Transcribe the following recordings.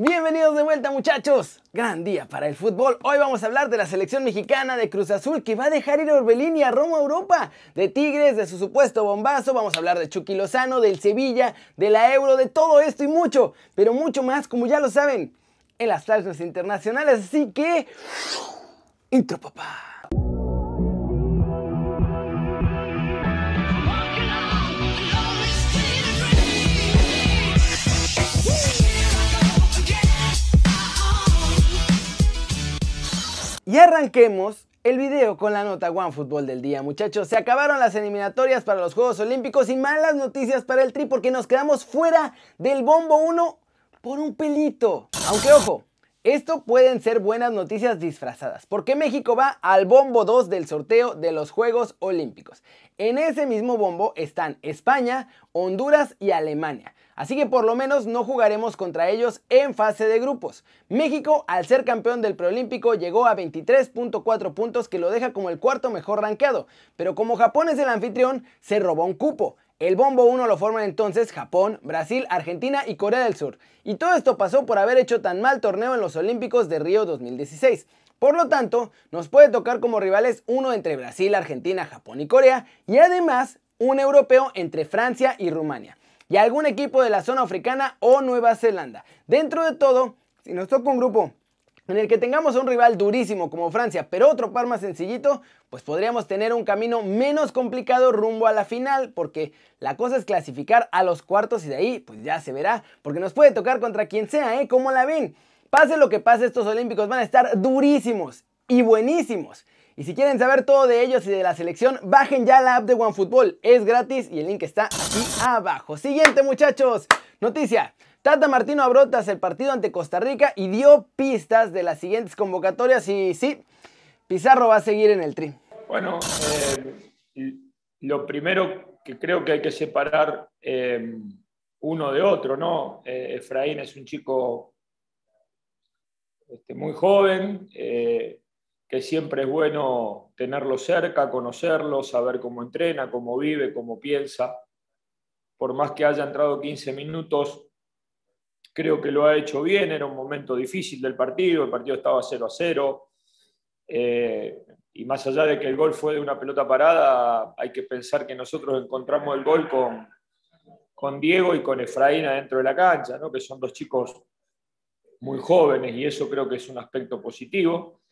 Bienvenidos de vuelta muchachos. Gran día para el fútbol. Hoy vamos a hablar de la selección mexicana de Cruz Azul que va a dejar ir a Orbelín y a Roma Europa. De Tigres, de su supuesto bombazo. Vamos a hablar de Chucky Lozano, del Sevilla, de la Euro, de todo esto y mucho. Pero mucho más, como ya lo saben, en las plazas internacionales. Así que... Intro papá. Y arranquemos el video con la nota One Fútbol del día, muchachos. Se acabaron las eliminatorias para los Juegos Olímpicos y malas noticias para el Tri porque nos quedamos fuera del bombo 1 por un pelito. Aunque ojo, esto pueden ser buenas noticias disfrazadas, porque México va al bombo 2 del sorteo de los Juegos Olímpicos. En ese mismo bombo están España, Honduras y Alemania. Así que por lo menos no jugaremos contra ellos en fase de grupos. México, al ser campeón del preolímpico, llegó a 23.4 puntos que lo deja como el cuarto mejor rankeado. Pero como Japón es el anfitrión, se robó un cupo. El bombo 1 lo forman entonces Japón, Brasil, Argentina y Corea del Sur. Y todo esto pasó por haber hecho tan mal torneo en los Olímpicos de Río 2016. Por lo tanto, nos puede tocar como rivales uno entre Brasil, Argentina, Japón y Corea, y además un europeo entre Francia y Rumania y algún equipo de la zona africana o Nueva Zelanda. Dentro de todo, si nos toca un grupo en el que tengamos un rival durísimo como Francia, pero otro par más sencillito, pues podríamos tener un camino menos complicado rumbo a la final, porque la cosa es clasificar a los cuartos y de ahí pues ya se verá, porque nos puede tocar contra quien sea, ¿eh? Como la ven. Pase lo que pase, estos olímpicos van a estar durísimos y buenísimos. Y si quieren saber todo de ellos y de la selección, bajen ya la app de OneFootball. Es gratis y el link está aquí abajo. Siguiente muchachos. Noticia. Tata Martino abrió el partido ante Costa Rica y dio pistas de las siguientes convocatorias y sí, Pizarro va a seguir en el tri. Bueno, eh, lo primero que creo que hay que separar eh, uno de otro, ¿no? Eh, Efraín es un chico este, muy joven, que siempre es bueno tenerlo cerca, conocerlo, saber cómo entrena, cómo vive, cómo piensa. Por más que haya entrado 15 minutos, creo que lo ha hecho bien, era un momento difícil del partido, el partido estaba 0 a 0. Eh, y más allá de que el gol fue de una pelota parada, hay que pensar que nosotros encontramos el gol con, con Diego y con Efraín adentro de la cancha, ¿no? que son dos chicos muy jóvenes y eso creo que es un aspecto positivo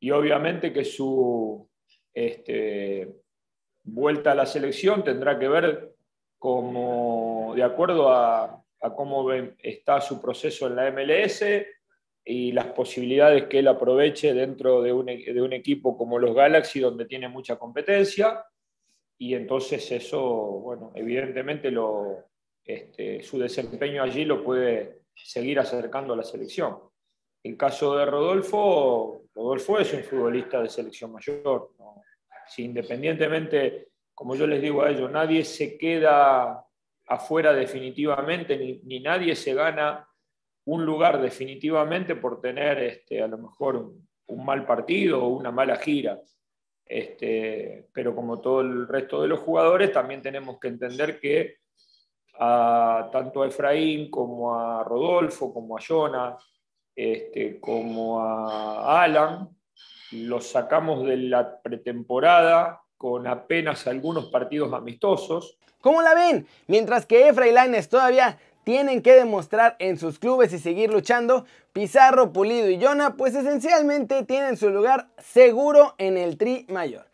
y obviamente que su este, vuelta a la selección tendrá que ver como, de acuerdo a, cómo está su proceso en la MLS y las posibilidades que él aproveche dentro de un, de un equipo como los Galaxy, donde tiene mucha competencia. Y entonces eso, bueno, evidentemente lo, este, su desempeño allí lo puede seguir acercando a la selección. El caso de Rodolfo, Rodolfo es un futbolista de selección mayor. Si independientemente, como yo les digo a ellos, nadie se queda afuera definitivamente, ni, nadie se gana un lugar definitivamente por tener este, a lo mejor un, mal partido o una mala gira. Este, pero como todo el resto de los jugadores, también tenemos que entender que a, tanto a Efraín como a Rodolfo, como a Jonas, este, como a Alan, los sacamos de la pretemporada con apenas algunos partidos amistosos. ¿Cómo la ven? Mientras que Efra y Laines todavía tienen que demostrar en sus clubes y seguir luchando, Pizarro, Pulido y Jonah pues esencialmente tienen su lugar seguro en el tri mayor.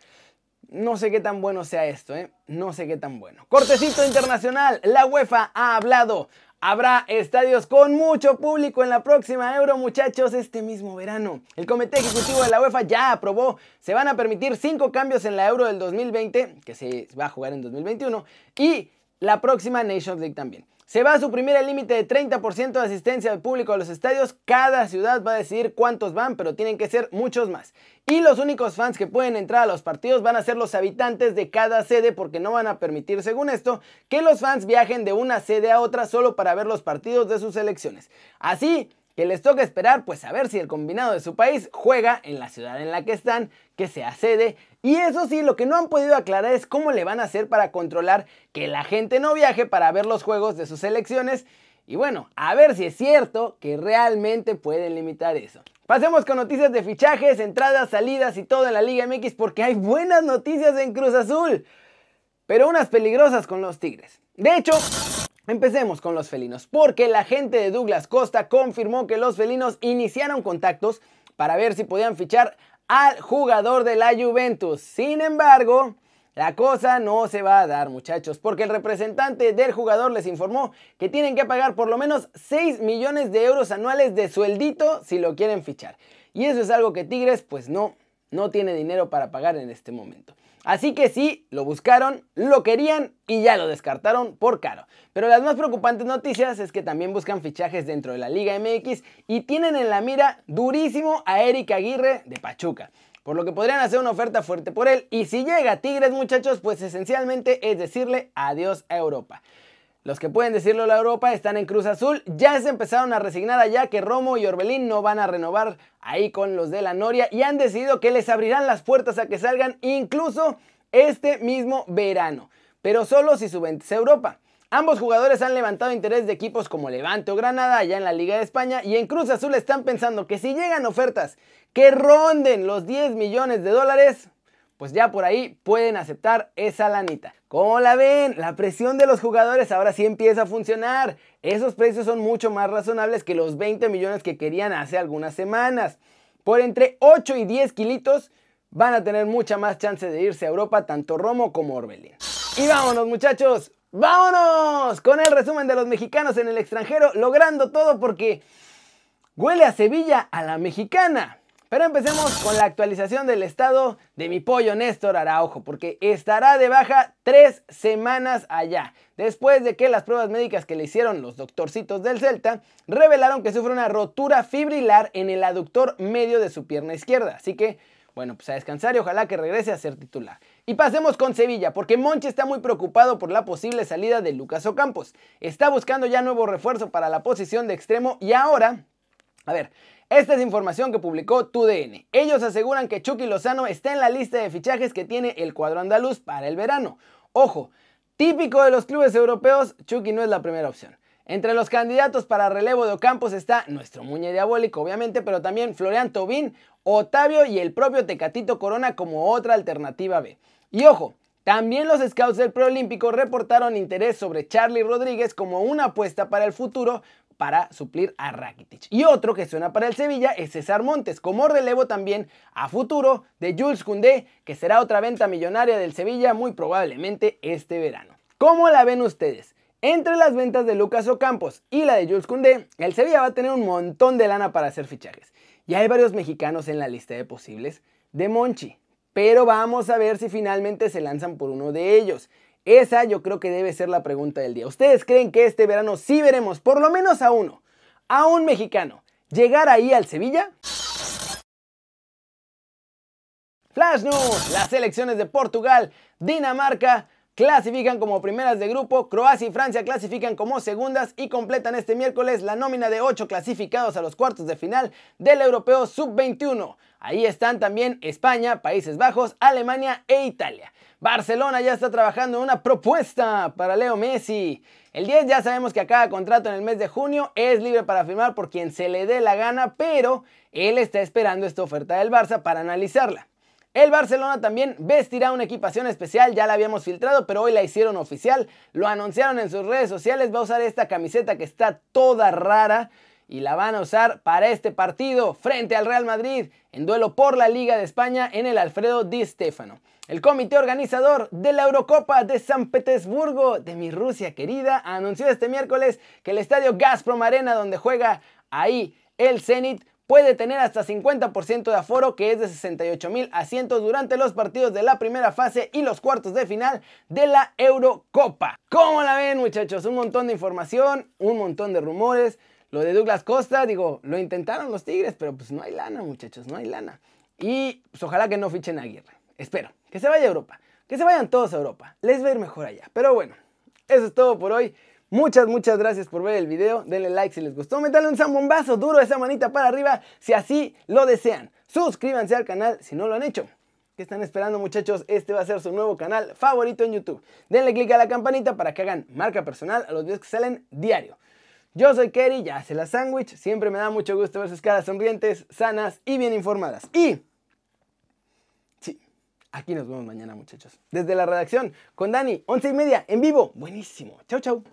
No sé qué tan bueno sea esto, ¿eh? No sé qué tan bueno. Cortecito internacional, la UEFA ha hablado. Habrá estadios con mucho público en la próxima Euro, muchachos, este mismo verano. El Comité Ejecutivo de la UEFA ya aprobó, se van a permitir cinco cambios en la Euro del 2020, que se va a jugar en 2021, y la próxima Nations League también. Se va a suprimir el límite de 30% de asistencia del público a los estadios. Cada ciudad va a decidir cuántos van, pero tienen que ser muchos más. Y los únicos fans que pueden entrar a los partidos van a ser los habitantes de cada sede porque no van a permitir, según esto, que los fans viajen de una sede a otra solo para ver los partidos de sus selecciones. Así que les toca esperar pues a ver si el combinado de su país juega en la ciudad en la que están, que sea sede. Y eso sí, lo que no han podido aclarar es cómo le van a hacer para controlar que la gente no viaje para ver los juegos de sus selecciones Y bueno, a ver si es cierto que realmente pueden limitar eso. Pasemos con noticias de fichajes, entradas, salidas y todo en la Liga MX porque hay buenas noticias en Cruz Azul, pero unas peligrosas con los Tigres. De hecho, empecemos con los felinos, porque la gente de Douglas Costa confirmó que los felinos iniciaron contactos para ver si podían fichar al jugador de la Juventus. Sin embargo, la cosa no se va a dar, muchachos, porque el representante del jugador les informó que tienen que pagar por lo menos 6 millones de euros anuales de sueldito si lo quieren fichar. Y eso es algo que Tigres pues no, no tiene dinero para pagar en este momento. Así que sí, lo buscaron, lo querían y ya lo descartaron por caro. Pero las más preocupantes noticias es que también buscan fichajes dentro de la Liga MX y tienen en la mira durísimo a Eric Aguirre de Pachuca por lo que podrían hacer una oferta fuerte por él. Y si llega Tigres, muchachos, pues esencialmente es decirle adiós a Europa. Los que pueden decirlo la Europa están en Cruz Azul. Ya se empezaron a resignar allá que Romo y Orbelín no van a renovar ahí con los de la Noria y han decidido que les abrirán las puertas a que salgan incluso este mismo verano. Pero solo si suben a Europa. Ambos jugadores han levantado interés de equipos como Levante o Granada allá en la Liga de España y en Cruz Azul están pensando que si llegan ofertas que ronden los 10 millones de dólares, pues ya por ahí pueden aceptar esa lanita. ¿Cómo la ven? La presión de los jugadores ahora sí empieza a funcionar. Esos precios son mucho más razonables que los 20 millones que querían hace algunas semanas. Por entre 8 y 10 kilitos van a tener mucha más chance de irse a Europa tanto Romo como Orbelín. Y vámonos muchachos, vámonos con el resumen de los mexicanos en el extranjero, logrando todo porque huele a Sevilla a la mexicana. Pero empecemos con la actualización del estado de mi pollo Néstor Araujo, porque estará de baja tres semanas allá, después de que las pruebas médicas que le hicieron los doctorcitos del Celta revelaron que sufre una rotura fibrilar en el aductor medio de su pierna izquierda. Así que, bueno, pues a descansar y ojalá que regrese a ser titular. Y pasemos con Sevilla, porque Monchi está muy preocupado por la posible salida de Lucas Ocampos. Está buscando ya nuevo refuerzo para la posición de extremo y ahora, a ver, esta es información que publicó TUDN. Ellos aseguran que Chucky Lozano está en la lista de fichajes que tiene el cuadro andaluz para el verano. Ojo, típico de los clubes europeos, Chucky no es la primera opción. Entre los candidatos para relevo de Ocampos está nuestro Muñe Diabólico, obviamente, pero también Florian Tobín, Otavio y el propio Tecatito Corona como otra alternativa B. Y ojo, también los scouts del preolímpico reportaron interés sobre Charlie Rodríguez como una apuesta para el futuro para suplir a Rakitic. Y otro que suena para el Sevilla es César Montes, como relevo también a futuro de Jules Koundé, que será otra venta millonaria del Sevilla muy probablemente este verano. ¿Cómo la ven ustedes? Entre las ventas de Lucas Ocampos y la de Jules Koundé, el Sevilla va a tener un montón de lana para hacer fichajes. Y hay varios mexicanos en la lista de posibles de Monchi, pero vamos a ver si finalmente se lanzan por uno de ellos. Esa yo creo que debe ser la pregunta del día. ¿Ustedes creen que este verano sí veremos por lo menos a uno, a un mexicano, llegar ahí al Sevilla? Flash News, las selecciones de Portugal, Dinamarca, clasifican como primeras de grupo, Croacia y Francia clasifican como segundas y completan este miércoles la nómina de 8 clasificados a los cuartos de final del Europeo Sub-21. Ahí están también España, Países Bajos, Alemania e Italia. Barcelona ya está trabajando en una propuesta para Leo Messi. El 10 ya sabemos que acaba contrato en el mes de junio, es libre para firmar por quien se le dé la gana, pero él está esperando esta oferta del Barça para analizarla. El Barcelona también vestirá una equipación especial, ya la habíamos filtrado, pero hoy la hicieron oficial, lo anunciaron en sus redes sociales, va a usar esta camiseta que está toda rara y la van a usar para este partido frente al Real Madrid en duelo por la Liga de España en el Alfredo Di Stefano. El comité organizador de la Eurocopa de San Petersburgo de mi Rusia querida anunció este miércoles que el estadio Gazprom Arena donde juega ahí el Zenit puede tener hasta 50% de aforo, que es de 68 mil asientos durante los partidos de la primera fase y los cuartos de final de la Eurocopa. ¿Cómo la ven, muchachos? Un montón de información, un montón de rumores. Lo de Douglas Costa, digo, lo intentaron los Tigres, pero pues no hay lana, muchachos, no hay lana. Y pues ojalá que no fichen a Aguirre. Espero. Que se vaya a Europa. Que se vayan todos a Europa. Les va a ir mejor allá. Pero bueno, eso es todo por hoy. Muchas, muchas gracias por ver el video. Denle like si les gustó. Métanle un zambombazo duro esa manita para arriba si así lo desean. Suscríbanse al canal si no lo han hecho. ¿Qué están esperando muchachos? Este va a ser su nuevo canal favorito en YouTube. Denle click a la campanita para que hagan marca personal a los videos que salen diario. Yo soy Kerry, ya hace la sándwich. Siempre me da mucho gusto ver sus caras sonrientes, sanas y bien informadas. Y. Sí, aquí nos vemos mañana, muchachos. Desde la redacción, con Dani, once y media, en vivo. Buenísimo. Chau, chau.